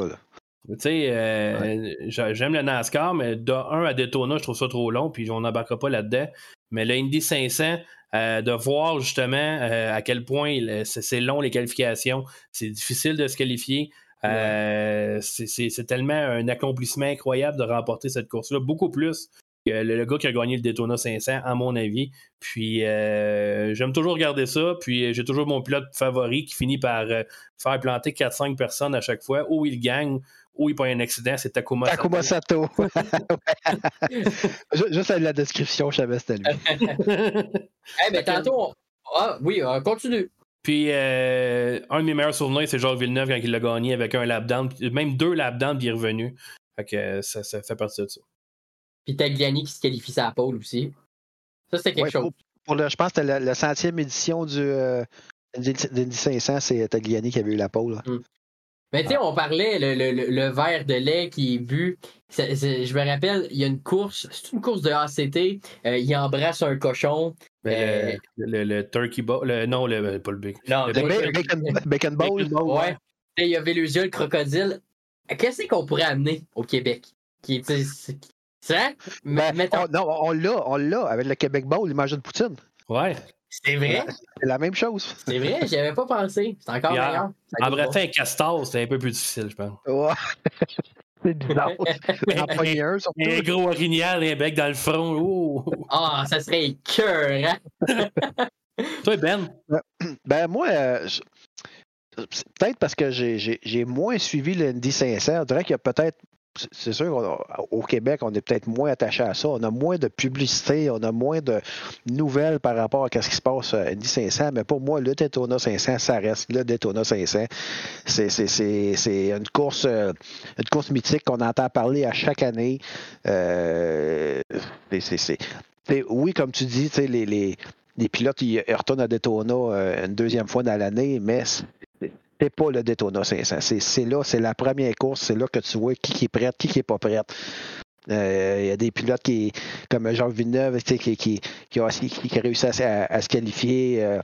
Tu sais, euh, j'aime le NASCAR, mais de 1 à Daytona, je trouve ça trop long, puis on n'embarquera pas là-dedans. Mais le Indy 500, euh, de voir justement à quel point c'est long les qualifications, c'est difficile de se qualifier. c'est tellement un accomplissement incroyable de remporter cette course-là, beaucoup plus le, gars qui a gagné le Daytona 500, à mon avis. Puis euh, j'aime toujours regarder ça. Puis euh, j'ai toujours mon pilote favori qui finit par euh, faire planter 4-5 personnes à chaque fois. Ou il gagne, ou il prend un accident. C'est Takuma Sato. Takuma Sato. Juste à la description, je savais c'était lui. hey, mais tantôt, ah, oui, continue. Puis, un de mes meilleurs souvenirs, c'est Jacques Villeneuve quand il l'a gagné avec un lap down, même deux lap down, puis il est revenu. Fait que ça, ça fait partie de ça. Puis Tagliani qui se qualifie sa pole aussi. Ça, c'était quelque chose. Pour, le, je pense que c'était la, centième édition du euh, 500, c'est Tagliani qui avait eu la pole. Hmm. Mais tu sais, on parlait le, le, le, verre de lait qui est bu. je me rappelle, il y a une course, c'est une course de ACT. Euh, il embrasse un cochon. Euh, le, le, turkey bowl, non, le, pas le bacon. Non, le bacon, bacon, bowl. ouais. il y avait les yeux le crocodile. Qu'est-ce qu'on pourrait amener au Québec? Qui, c'est ben, non, on l'a, on l'a avec le Québec Bowl, l'image de Poutine. Ouais. C'est vrai? C'est la même chose. C'est vrai, j'y avais pas pensé. C'est encore meilleur. En vrai, un castor, c'est un peu plus difficile, je pense. Ouais. c'est bizarre. un, surtout. Un gros orignal et un bec dans le front. Ah, ça serait cœur, hein? Toi, Ben? Ben, moi, euh, peut-être parce que j'ai moins suivi le ND 500. On dirait qu'il y a peut-être c'est sûr qu'au Québec, on est peut-être moins attaché à ça. On a moins de publicité, on a moins de nouvelles par rapport à ce qui se passe à Indy 500. Mais pour moi, le Daytona 500, ça reste le Daytona 500. C'est une course, euh, une course mythique qu'on entend parler à chaque année. Euh, oui, comme tu dis, les, pilotes ils retournent à Daytona euh, une deuxième fois dans l'année, mais c'est pas le Daytona 500. C'est là, c'est la première course, c'est là que tu vois qui, est prêt, qui, qui est pas prêt. Euh, il y a des pilotes qui, comme Jean Villeneuve qui, qui, qui, qui, a, réussi à, se qualifier. Euh,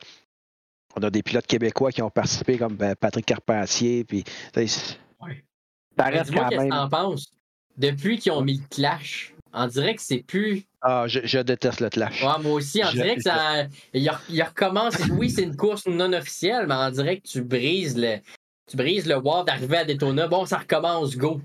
on a des pilotes québécois qui ont participé, comme ben, Patrick Carpentier. Puis, ouais. Ça reste quand même. Qu'est-ce que penses? Depuis qu'ils ont mis le clash, on dirait que c'est plus. Ah, je, déteste le clash. moi aussi, on dirait que ça. Il, recommence. Oui, c'est une course non officielle, mais on dirait que tu brises le. Tu brises le wall d'arriver à Daytona. Bon, ça recommence, go.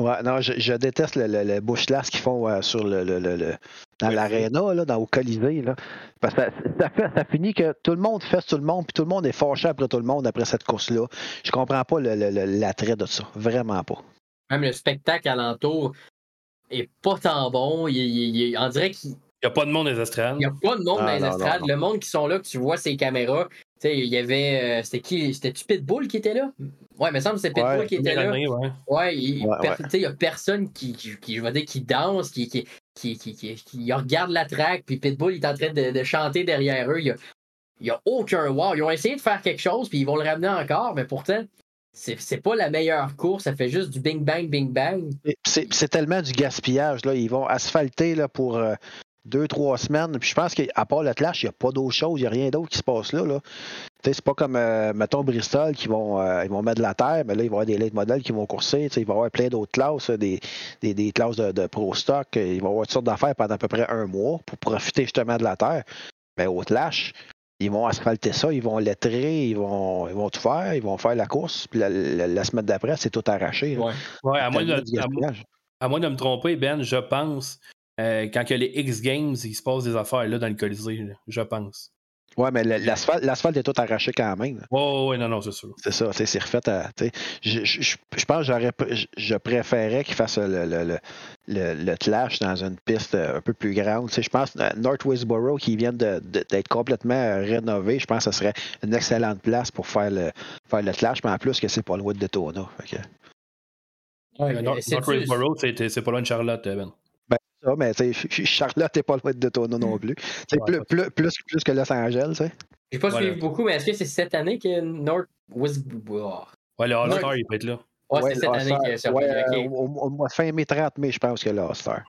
Ouais, non, je, déteste le, le, le bush qu'ils font euh, sur le, le dans l'aréna, là, dans au Colisée. Là. Parce que ça, fait, ça finit que tout le monde fait tout le monde, puis tout le monde est fâché après tout le monde après cette course-là. Je comprends pas l'attrait de ça. Vraiment pas. Même le spectacle alentour, est pas tant bon. Il, il, il, on dirait qu'il. Il n'y a pas de monde dans les estrades. Il n'y a pas de monde dans les estrades. Le monde qui sont là, que tu vois ces caméras. Tu sais, il y avait. Euh, c'était qui? C'était-tu Pitbull qui était là? Ouais, mais ça me semble que c'est Pitbull qui était là. ouais, ouais, il n'y a personne qui, qui, je vais dire, qui danse, qui, qui, qui, qui, qui, regarde la track, puis Pitbull il est en train de, de chanter derrière eux. Il n'y a, a, aucun wow. Ils ont essayé de faire quelque chose, puis ils vont le ramener encore, mais pourtant, c'est pas la meilleure course, ça fait juste du bing bang, bing bang. C'est tellement du gaspillage. Là. Ils vont asphalter là, pour euh, deux, trois semaines. Puis je pense qu'à part le clash, il n'y a pas d'autre chose, il n'y a rien d'autre qui se passe là. là. C'est pas comme, euh, mettons, Bristol qui vont, euh, ils vont mettre de la terre, mais là, il va y avoir des late modèles qui vont courser. Il va y avoir plein d'autres classes, des, classes de, pro stock. Il va y avoir toutes sortes d'affaires pendant à peu près un mois pour profiter justement de la terre. Mais au clash, ils vont asphalter ça, ils vont lettrer, ils vont, ils vont tout faire, ils vont faire la course, puis la, semaine d'après, c'est tout arraché. Oui, ouais, à, moins de, à, moins de me tromper, Ben, je pense, euh, quand il y a les X Games, il se passe des affaires là dans le Colisée, je pense. Oui, mais l'asphalte est tout arraché quand même. Oui, oui, non, non, c'est sûr. C'est ça, c'est refait à. Je, je, je, pense que je préférais qu'il fasse le, le, le, le, clash dans une piste un peu plus grande. je pense que North Westboro, qui vient d'être complètement rénové, je pense que ce serait une excellente place pour faire le, faire le clash, mais en plus que c'est pas loin de Daytona. Ouais, North, Westboro, c'est pas loin de Charlotte, Ben ça, mais Charlotte n'est pas loin de Daytona non plus. C'est plus, plus, plus, plus, que Los Angeles. Je n'ai pas suivi beaucoup, mais est-ce que c'est cette année que North was. Ouais, le All-Star, il peut être là. Ouais, c'est cette année que ça ouais, okay. au, au, mois fin mai 30 mai, je pense que le All-Star.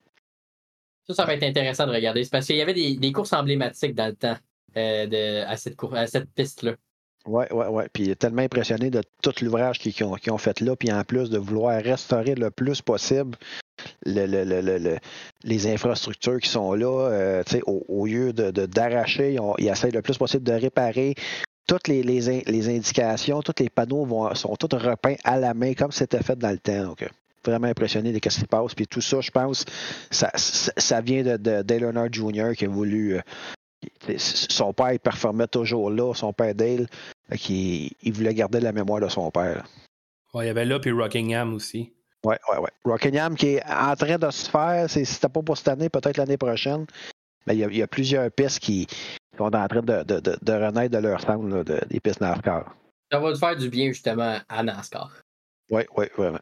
Ça, ça va être intéressant de regarder. C'est parce qu'il y avait des, des, courses emblématiques dans le temps euh, de, à cette, à cette piste-là. Oui, oui, oui. Puis il est tellement impressionné de tout l'ouvrage qu'ils ont, ont, fait là, puis en plus de vouloir restaurer le plus possible les infrastructures qui sont là, euh, au, au, lieu d'arracher, de, ils, essayent le plus possible de réparer. Toutes les, indications, tous les panneaux vont, sont tous repeints à la main comme c'était fait dans le temps. Donc, vraiment impressionné de ce qui se passe. Puis tout ça, je pense, ça, vient de, de Jr. qui a voulu. Son père, il performait toujours là, son père Dale, qui il voulait garder la mémoire de son père. il y avait là, puis Rockingham aussi. Oui, oui, oui. Rockingham qui est en train de se faire, si c'était pas pour cette année, peut-être l'année prochaine. Mais il y, a, plusieurs pistes qui, sont en train de, de, de, renaître de leur sound, des pistes NASCAR. Ça va te faire du bien justement à NASCAR. Oui, oui, vraiment.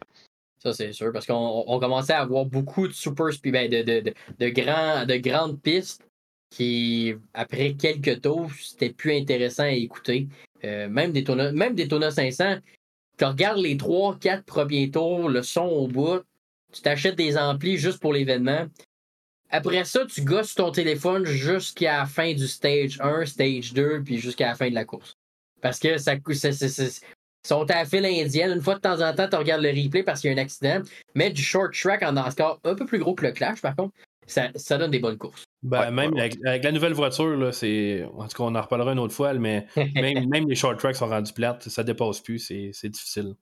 Ça, c'est sûr, parce qu'on commençait à avoir beaucoup de super speed, ben, de, de, de, grands, de grandes pistes qui, après quelques tours, c'était plus intéressant à écouter. Euh, même des des 500, tu regardes les 3-4 premiers tours, le son au bout, tu t'achètes des amplis juste pour l'événement. Après ça, tu gosses ton téléphone jusqu'à la fin du stage 1, stage 2, puis jusqu'à la fin de la course. Parce que ça, sont à la indienne. Une fois de temps en temps, tu regardes le replay parce qu'il y a un accident. Mais du short track en NASCAR, un peu plus gros que le Clash, par contre, ça, ça donne des bonnes courses. Ben, même Avec, la nouvelle voiture, là, c'est. En tout cas, on en reparlera une autre fois, mais même, même, les short tracks sont rendus plates, ça dépasse plus, c'est difficile.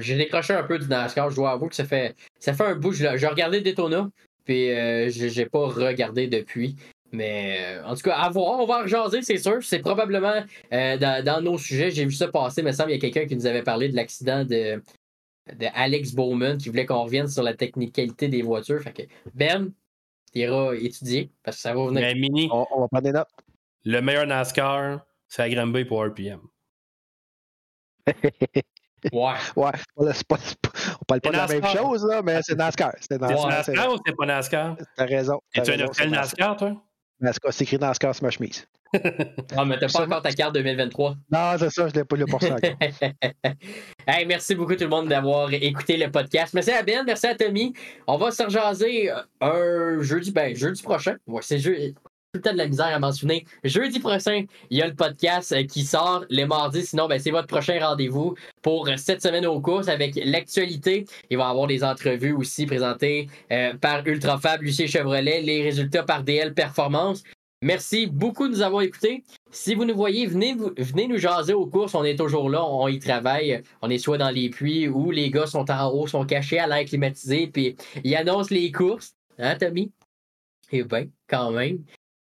J'ai décroché un peu du NASCAR, je dois avouer que ça fait, ça fait un bout. J'ai regardé Daytona, puis euh, j'ai pas regardé depuis. Mais euh, en tout cas, à voir, on va en rejaser, c'est sûr. C'est probablement euh, dans, dans nos sujets. J'ai vu ça passer, mais il me semble qu'il y a quelqu'un qui nous avait parlé de l'accident de, de Alex Bowman qui voulait qu'on revienne sur la technicalité des voitures. Fait que Ben, tu iras étudier parce que ça va venir. Mais Mini, On, on va prendre des notes. le meilleur NASCAR, c'est à Granby pour RPM. Ouais. Ouais, c'est pas- on parle pas de la même chose, là, mais c'est NASCAR. C'est NASCAR. ou c'est pas NASCAR? T'as raison. Es-tu un NASCAR, toi? C'est écrit NASCAR sur ma chemise. Ah, mais t'as pas encore ta carte 2023. Non, c'est ça, je l'ai pas lu pour ça hey, merci beaucoup tout le monde d'avoir écouté le podcast. Merci à Ben, merci à Tommy. On va se rejaser un jeudi, ben jeudi prochain. Ouais, c'est jeudi. Tout le temps de la misère à m'en souvenir. Jeudi prochain, il y a le podcast euh, qui sort les mardis. Sinon, ben, c'est votre prochain rendez-vous pour euh, cette semaine aux courses avec l'actualité. Il va y avoir des entrevues aussi présentées euh, par Ultrafab, Lucien Chevrolet, les résultats par DL Performance. Merci beaucoup de nous avoir écoutés. Si vous nous voyez, venez, venez nous jaser aux courses. On est toujours là, on y travaille. On est soit dans les puits ou les gars sont en haut, sont cachés à l'air climatisé, puis ils annoncent les courses. Hein, Tommy? Eh bien, quand même.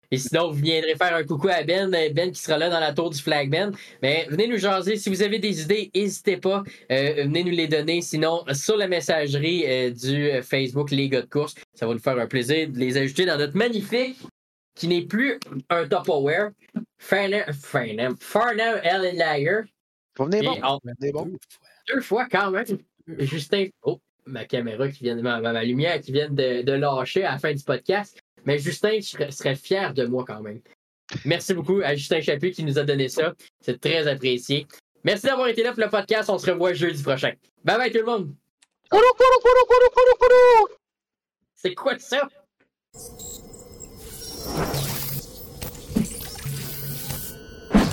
Et sinon, vous viendrez faire un coucou à Ben, Ben qui sera là dans la tour du Flag Ben. Mais venez nous jaser. Si vous avez des idées, n'hésitez pas. Euh, venez nous les donner. Sinon, sur la messagerie euh, du Facebook Les gars de course, ça va nous faire un plaisir de les ajouter dans notre magnifique, qui n'est plus un Tupperware, Farnham, Farnham, Farnham Ellen Lager. Vous venez bon. on- Vous venez bon. deux fois quand même. Justin, oh, ma caméra qui vient de, ma, ma- ma lumière qui vient de, de lâcher à la fin du podcast. Mais Justin je serais, serait fier de moi quand même. Merci beaucoup à Justin Chapuis qui nous a donné ça. C'est très apprécié. Merci d'avoir été là pour le podcast. On se revoit jeudi prochain. Bye bye tout le monde. C'est quoi ça?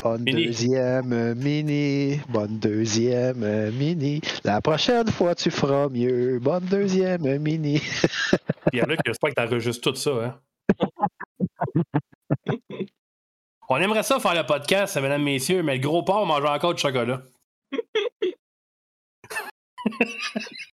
Bonne deuxième, euh, mini. Bonne deuxième, euh, mini. La prochaine fois, tu feras mieux. Bonne deuxième, euh, mini. Il y en a qui j'espère que tu enregistres tout ça. Hein. On aimerait ça faire le podcast, mesdames, messieurs, mais le gros porc mange encore du chocolat.